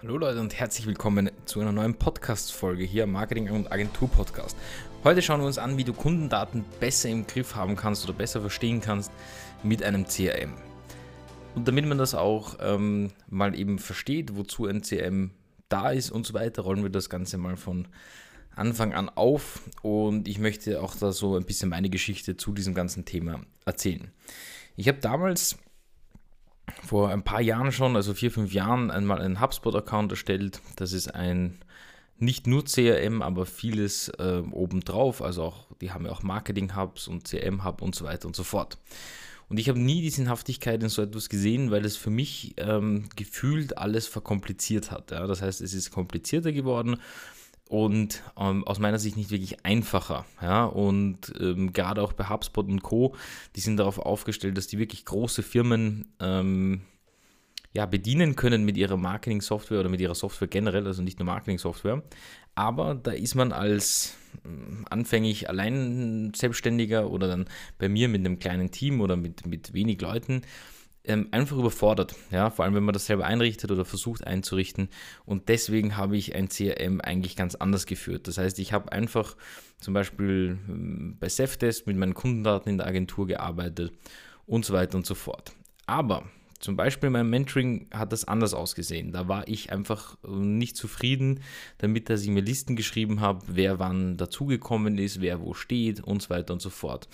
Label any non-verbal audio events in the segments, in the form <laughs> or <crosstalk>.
Hallo Leute und herzlich willkommen zu einer neuen Podcast-Folge hier am Marketing- und Agentur-Podcast. Heute schauen wir uns an, wie du Kundendaten besser im Griff haben kannst oder besser verstehen kannst mit einem CRM. Und damit man das auch ähm, mal eben versteht, wozu ein CRM da ist und so weiter, rollen wir das Ganze mal von Anfang an auf und ich möchte auch da so ein bisschen meine Geschichte zu diesem ganzen Thema erzählen. Ich habe damals vor ein paar Jahren schon, also vier, fünf Jahren, einmal einen HubSpot-Account erstellt. Das ist ein nicht nur CRM, aber vieles äh, obendrauf. Also auch, die haben ja auch Marketing-Hubs und CRM-Hub und so weiter und so fort. Und ich habe nie die Sinnhaftigkeit in so etwas gesehen, weil es für mich ähm, gefühlt alles verkompliziert hat. Ja? Das heißt, es ist komplizierter geworden und ähm, aus meiner Sicht nicht wirklich einfacher. Ja? Und ähm, gerade auch bei HubSpot und Co., die sind darauf aufgestellt, dass die wirklich große Firmen ähm, ja, bedienen können mit ihrer Marketing-Software oder mit ihrer Software generell, also nicht nur Marketing-Software. Aber da ist man als ähm, anfänglich allein Selbstständiger oder dann bei mir mit einem kleinen Team oder mit, mit wenig Leuten ähm, einfach überfordert. Ja, vor allem, wenn man das selber einrichtet oder versucht einzurichten. Und deswegen habe ich ein CRM eigentlich ganz anders geführt. Das heißt, ich habe einfach zum Beispiel ähm, bei Safdesk mit meinen Kundendaten in der Agentur gearbeitet und so weiter und so fort. Aber zum Beispiel in meinem Mentoring hat das anders ausgesehen. Da war ich einfach äh, nicht zufrieden damit, dass ich mir Listen geschrieben habe, wer wann dazugekommen ist, wer wo steht und so weiter und so fort.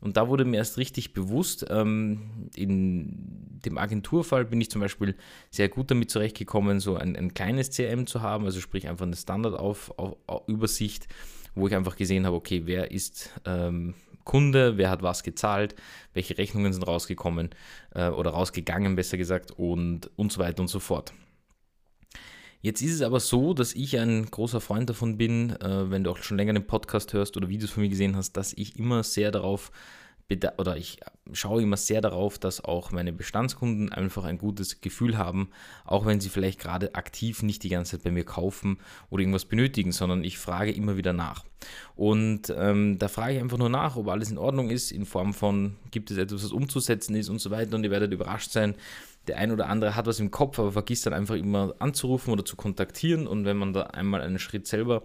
Und da wurde mir erst richtig bewusst, ähm, in dem Agenturfall bin ich zum Beispiel sehr gut damit zurechtgekommen, so ein, ein kleines CRM zu haben, also sprich einfach eine Standardübersicht, wo ich einfach gesehen habe, okay, wer ist ähm, Kunde, wer hat was gezahlt, welche Rechnungen sind rausgekommen äh, oder rausgegangen, besser gesagt, und, und so weiter und so fort. Jetzt ist es aber so, dass ich ein großer Freund davon bin, äh, wenn du auch schon länger den Podcast hörst oder Videos von mir gesehen hast, dass ich immer sehr darauf oder ich schaue immer sehr darauf, dass auch meine Bestandskunden einfach ein gutes Gefühl haben, auch wenn sie vielleicht gerade aktiv nicht die ganze Zeit bei mir kaufen oder irgendwas benötigen, sondern ich frage immer wieder nach. Und ähm, da frage ich einfach nur nach, ob alles in Ordnung ist, in Form von, gibt es etwas, was umzusetzen ist und so weiter. Und ihr werdet überrascht sein, der ein oder andere hat was im Kopf, aber vergisst dann einfach immer anzurufen oder zu kontaktieren. Und wenn man da einmal einen Schritt selber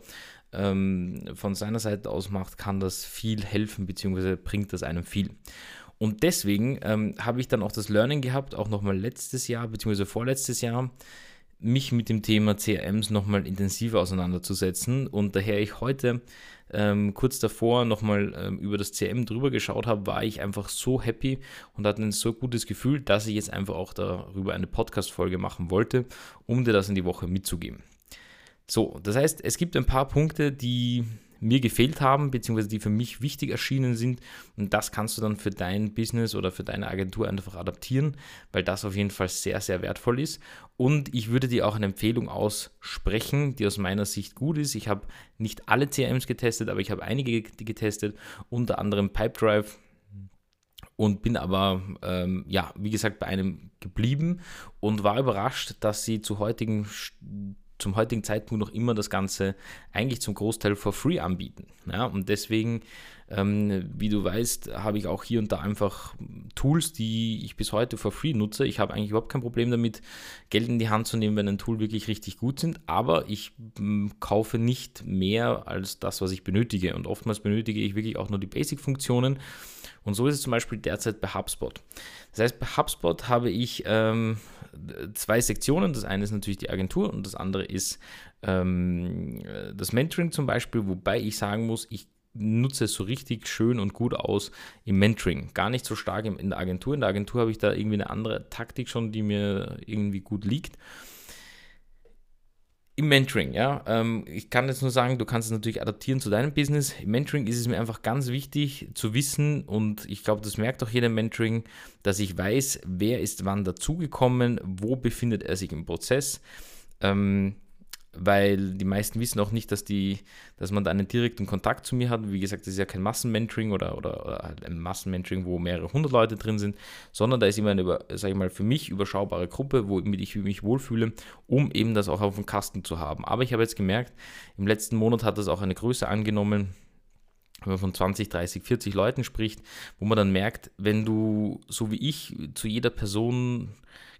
ähm, von seiner Seite aus macht, kann das viel helfen, beziehungsweise bringt das einem viel. Und deswegen ähm, habe ich dann auch das Learning gehabt, auch nochmal letztes Jahr, beziehungsweise vorletztes Jahr, mich mit dem Thema CRMs nochmal intensiver auseinanderzusetzen. Und daher ich heute ähm, kurz davor nochmal ähm, über das CRM drüber geschaut habe, war ich einfach so happy und hatte ein so gutes Gefühl, dass ich jetzt einfach auch darüber eine Podcast-Folge machen wollte, um dir das in die Woche mitzugeben. So, das heißt, es gibt ein paar Punkte, die mir gefehlt haben, beziehungsweise die für mich wichtig erschienen sind. Und das kannst du dann für dein Business oder für deine Agentur einfach adaptieren, weil das auf jeden Fall sehr, sehr wertvoll ist. Und ich würde dir auch eine Empfehlung aussprechen, die aus meiner Sicht gut ist. Ich habe nicht alle CRMs getestet, aber ich habe einige getestet, unter anderem Pipedrive, und bin aber, ähm, ja, wie gesagt, bei einem geblieben und war überrascht, dass sie zu heutigen zum heutigen Zeitpunkt noch immer das Ganze eigentlich zum Großteil for free anbieten. Ja, und deswegen, ähm, wie du weißt, habe ich auch hier und da einfach Tools, die ich bis heute for free nutze. Ich habe eigentlich überhaupt kein Problem damit, Geld in die Hand zu nehmen, wenn ein Tool wirklich richtig gut sind, aber ich kaufe nicht mehr als das, was ich benötige. Und oftmals benötige ich wirklich auch nur die Basic-Funktionen. Und so ist es zum Beispiel derzeit bei HubSpot. Das heißt, bei HubSpot habe ich ähm, zwei Sektionen. Das eine ist natürlich die Agentur und das andere ist ähm, das Mentoring zum Beispiel, wobei ich sagen muss, ich nutze es so richtig schön und gut aus im Mentoring. Gar nicht so stark in der Agentur. In der Agentur habe ich da irgendwie eine andere Taktik schon, die mir irgendwie gut liegt im Mentoring, ja, ähm, ich kann jetzt nur sagen, du kannst es natürlich adaptieren zu deinem Business. Im Mentoring ist es mir einfach ganz wichtig zu wissen und ich glaube, das merkt auch jeder Mentoring, dass ich weiß, wer ist wann dazugekommen, wo befindet er sich im Prozess. Ähm, weil die meisten wissen auch nicht, dass, die, dass man da einen direkten Kontakt zu mir hat. Wie gesagt, das ist ja kein Massenmentoring oder, oder, oder halt ein Massenmentoring, wo mehrere hundert Leute drin sind, sondern da ist immer eine, sag ich mal, für mich überschaubare Gruppe, wo ich mich wohlfühle, um eben das auch auf dem Kasten zu haben. Aber ich habe jetzt gemerkt, im letzten Monat hat das auch eine Größe angenommen, wenn man von 20, 30, 40 Leuten spricht, wo man dann merkt, wenn du, so wie ich, zu jeder Person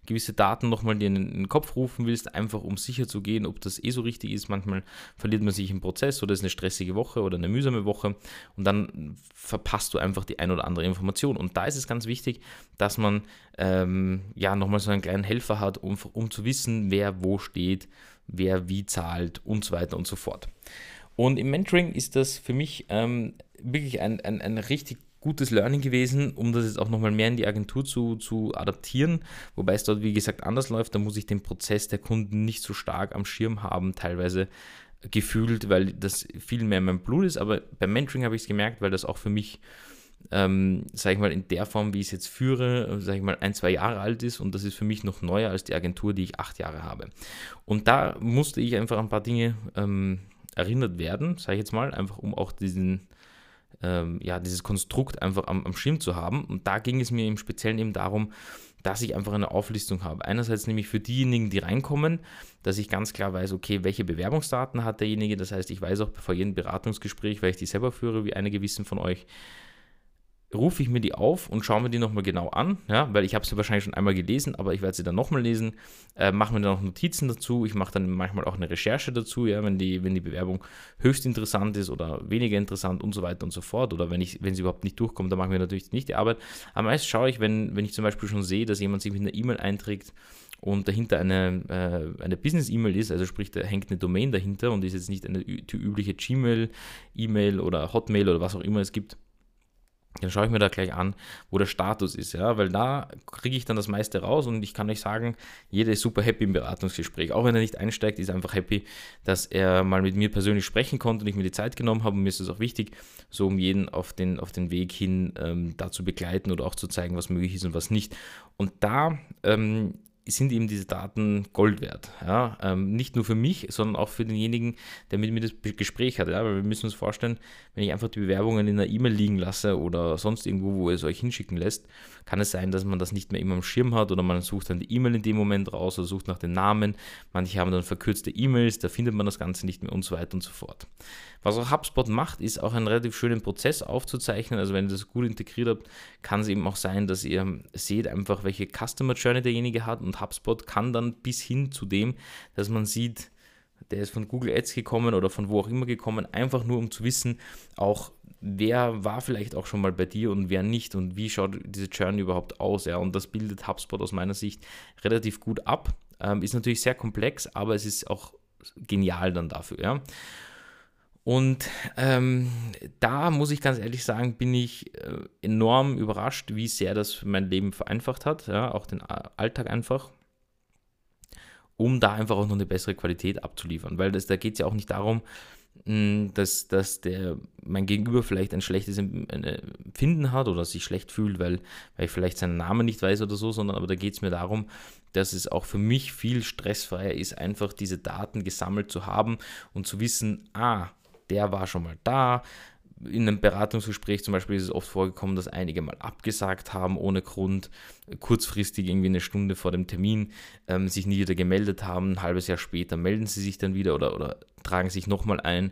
gewisse Daten nochmal dir in den Kopf rufen willst, einfach um sicher zu gehen, ob das eh so richtig ist. Manchmal verliert man sich im Prozess oder ist eine stressige Woche oder eine mühsame Woche und dann verpasst du einfach die ein oder andere Information. Und da ist es ganz wichtig, dass man ähm, ja nochmal so einen kleinen Helfer hat, um, um zu wissen, wer wo steht, wer wie zahlt und so weiter und so fort. Und im Mentoring ist das für mich ähm, wirklich ein, ein, ein richtig gutes Learning gewesen, um das jetzt auch nochmal mehr in die Agentur zu, zu adaptieren. Wobei es dort, wie gesagt, anders läuft. Da muss ich den Prozess der Kunden nicht so stark am Schirm haben, teilweise gefühlt, weil das viel mehr mein Blut ist. Aber beim Mentoring habe ich es gemerkt, weil das auch für mich, ähm, sage ich mal, in der Form, wie ich es jetzt führe, sage ich mal, ein, zwei Jahre alt ist und das ist für mich noch neuer als die Agentur, die ich acht Jahre habe. Und da musste ich einfach ein paar Dinge ähm, erinnert werden, sage ich jetzt mal, einfach um auch diesen ähm, ja, dieses Konstrukt einfach am, am Schirm zu haben. Und da ging es mir im Speziellen eben darum, dass ich einfach eine Auflistung habe. Einerseits nämlich für diejenigen, die reinkommen, dass ich ganz klar weiß, okay, welche Bewerbungsdaten hat derjenige. Das heißt, ich weiß auch vor jedem Beratungsgespräch, weil ich die selber führe, wie einige wissen von euch, rufe ich mir die auf und schaue mir die nochmal genau an, ja, weil ich habe sie wahrscheinlich schon einmal gelesen, aber ich werde sie dann nochmal lesen, äh, mache mir dann noch Notizen dazu, ich mache dann manchmal auch eine Recherche dazu, ja, wenn die, wenn die Bewerbung höchst interessant ist oder weniger interessant und so weiter und so fort oder wenn, ich, wenn sie überhaupt nicht durchkommt, dann machen wir natürlich nicht die Arbeit. Aber meist schaue ich, wenn, wenn ich zum Beispiel schon sehe, dass jemand sich mit einer E-Mail einträgt, und dahinter eine, äh, eine Business-E-Mail ist, also sprich, da hängt eine Domain dahinter und ist jetzt nicht eine übliche Gmail-E-Mail oder Hotmail oder was auch immer es gibt, dann schaue ich mir da gleich an, wo der Status ist, ja, weil da kriege ich dann das meiste raus und ich kann euch sagen, jeder ist super happy im Beratungsgespräch. Auch wenn er nicht einsteigt, ist er einfach happy, dass er mal mit mir persönlich sprechen konnte und ich mir die Zeit genommen habe. Und mir ist es auch wichtig, so um jeden auf den, auf den Weg hin ähm, da zu begleiten oder auch zu zeigen, was möglich ist und was nicht. Und da ähm, sind eben diese Daten Gold wert. Ja? Ähm, nicht nur für mich, sondern auch für denjenigen, der mit mir das Gespräch hat. Ja? Weil wir müssen uns vorstellen, wenn ich einfach die Bewerbungen in einer E-Mail liegen lasse oder sonst irgendwo, wo ihr es euch hinschicken lässt, kann es sein, dass man das nicht mehr immer am Schirm hat oder man sucht dann die E-Mail in dem Moment raus oder sucht nach den Namen. Manche haben dann verkürzte E-Mails, da findet man das Ganze nicht mehr und so weiter und so fort. Was auch HubSpot macht, ist auch einen relativ schönen Prozess aufzuzeichnen. Also wenn ihr das gut integriert habt, kann es eben auch sein, dass ihr seht einfach, welche Customer Journey derjenige hat und HubSpot kann dann bis hin zu dem, dass man sieht, der ist von Google Ads gekommen oder von wo auch immer gekommen, einfach nur um zu wissen, auch wer war vielleicht auch schon mal bei dir und wer nicht und wie schaut diese Journey überhaupt aus. Ja? Und das bildet HubSpot aus meiner Sicht relativ gut ab. Ähm, ist natürlich sehr komplex, aber es ist auch genial dann dafür. Ja? Und ähm, da muss ich ganz ehrlich sagen, bin ich äh, enorm überrascht, wie sehr das mein Leben vereinfacht hat, ja, auch den Alltag einfach, um da einfach auch noch eine bessere Qualität abzuliefern. Weil das, da geht es ja auch nicht darum, mh, hm, dass, dass der, mein Gegenüber vielleicht ein schlechtes Empfinden hat oder sich schlecht fühlt, weil, weil ich vielleicht seinen Namen nicht weiß oder so, sondern aber da geht es mir darum, dass es auch für mich viel stressfreier ist, einfach diese Daten gesammelt zu haben und zu wissen, ah, der war schon mal da. In einem Beratungsgespräch zum Beispiel ist es oft vorgekommen, dass einige mal abgesagt haben ohne Grund, kurzfristig irgendwie eine Stunde vor dem Termin ähm, sich nie wieder gemeldet haben. Ein halbes Jahr später melden sie sich dann wieder oder, oder tragen sich nochmal ein.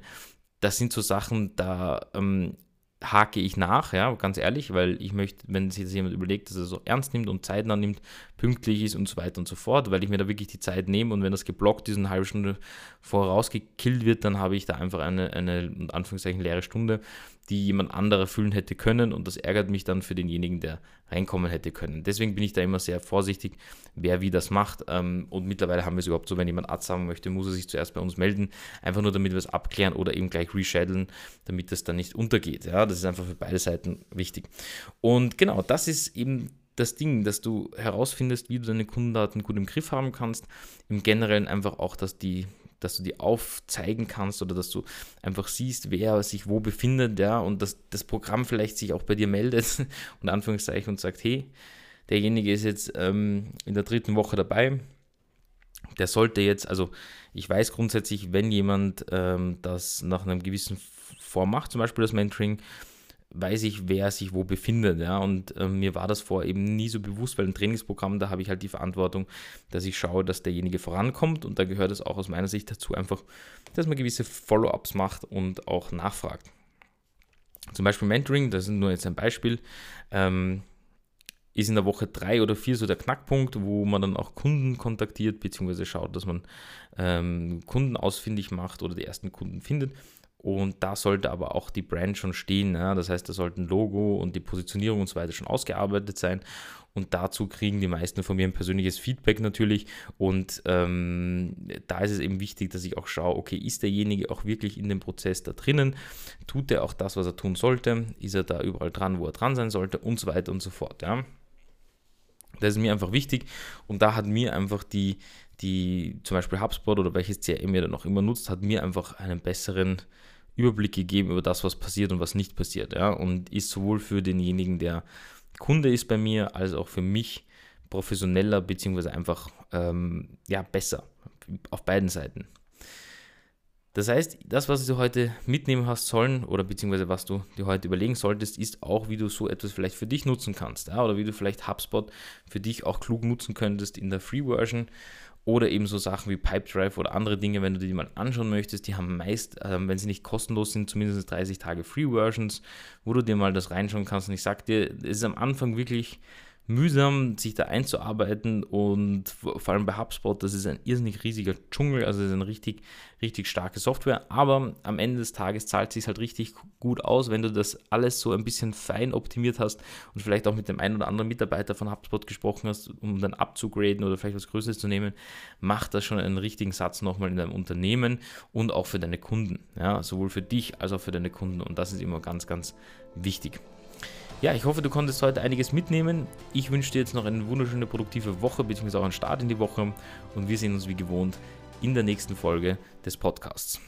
Das sind so Sachen, da ähm, hake ich nach, ja, ganz ehrlich, weil ich möchte, wenn sich das jemand überlegt, dass er so ernst nimmt und Zeit annimmt, pünktlich ist und so weiter und so fort, weil ich mir da wirklich die Zeit nehme und wenn das geblockt ist, eine halbe Stunde vorausgekillt wird, dann habe ich da einfach eine, eine in Anführungszeichen, leere Stunde die jemand anderer füllen hätte können und das ärgert mich dann für denjenigen, der reinkommen hätte können. Deswegen bin ich da immer sehr vorsichtig, wer wie das macht ähm, und mittlerweile haben wir es überhaupt so, wenn jemand Arzt haben möchte, muss er sich zuerst bei uns melden, einfach nur damit wir es abklären oder eben gleich reschedulen, damit das dann nicht untergeht. Ja, das ist einfach für beide Seiten wichtig. Und genau, das ist eben das Ding, dass du herausfindest, wie du deine Kundendaten gut im Griff haben kannst. Im Generellen einfach auch, dass die dass du die aufzeigen kannst oder dass du einfach siehst, wer sich wo befindet, ja, und dass das Programm vielleicht sich auch bei dir meldet <laughs> und Anführungszeichen und sagt, hey, derjenige ist jetzt ähm, in der dritten Woche dabei, der sollte jetzt, also ich weiß grundsätzlich, wenn jemand ähm, das nach einem gewissen Form macht, zum Beispiel das Mentoring, weiß ich, wer sich wo befindet. Ja? Und äh, mir war das vor eben nie so bewusst, weil ein Trainingsprogramm, da habe ich halt die Verantwortung, dass ich schaue, dass derjenige vorankommt. Und da gehört es auch aus meiner Sicht dazu einfach, dass man gewisse Follow-ups macht und auch nachfragt. Zum Beispiel Mentoring, das ist nur jetzt ein Beispiel, ähm, ist in der Woche drei oder vier so der Knackpunkt, wo man dann auch Kunden kontaktiert, beziehungsweise schaut, dass man ähm, Kunden ausfindig macht oder die ersten Kunden findet. Und da sollte aber auch die Brand schon stehen. Ja? Das heißt, da sollten Logo und die Positionierung und so weiter schon ausgearbeitet sein. Und dazu kriegen die meisten von mir ein persönliches Feedback natürlich. Und ähm, da ist es eben wichtig, dass ich auch schaue, okay, ist derjenige auch wirklich in dem Prozess da drinnen? Tut er auch das, was er tun sollte? Ist er da überall dran, wo er dran sein sollte? Und so weiter und so fort. Ja? Das ist mir einfach wichtig. Und da hat mir einfach die, die zum Beispiel HubSpot oder welches CRM ihr dann auch immer nutzt, hat mir einfach einen besseren Überblick gegeben über das, was passiert und was nicht passiert. Ja? Und ist sowohl für denjenigen, der Kunde ist bei mir, als auch für mich professioneller bzw. einfach ähm, ja, besser auf beiden Seiten. Das heißt, das, was du heute mitnehmen hast sollen oder beziehungsweise was du dir heute überlegen solltest, ist auch, wie du so etwas vielleicht für dich nutzen kannst. Ja? Oder wie du vielleicht HubSpot für dich auch klug nutzen könntest in der Free-Version oder eben so Sachen wie Pipedrive oder andere Dinge, wenn du dir die mal anschauen möchtest, die haben meist, ähm, wenn sie nicht kostenlos sind, zumindest 30 Tage Free Versions, wo du dir mal das reinschauen kannst. Und ich sag dir, es ist am Anfang wirklich mühsam, sich da einzuarbeiten und vor allem bei HubSpot, das ist ein irrsinnig riesiger Dschungel, also es ist eine richtig, richtig starke Software, aber am Ende des Tages zahlt es sich halt richtig gut aus, wenn du das alles so ein bisschen fein optimiert hast und vielleicht auch mit dem einen oder anderen Mitarbeiter von HubSpot gesprochen hast, um dann abzugraden oder vielleicht was Größeres zu nehmen, macht das schon einen richtigen Satz nochmal in deinem Unternehmen und auch für deine Kunden, ja, sowohl für dich als auch für deine Kunden und das ist immer ganz, ganz wichtig. Ja, ich hoffe, du konntest heute einiges mitnehmen. Ich wünsche dir jetzt noch eine wunderschöne, produktive Woche, beziehungsweise auch einen Start in die Woche. Und wir sehen uns wie gewohnt in der nächsten Folge des Podcasts.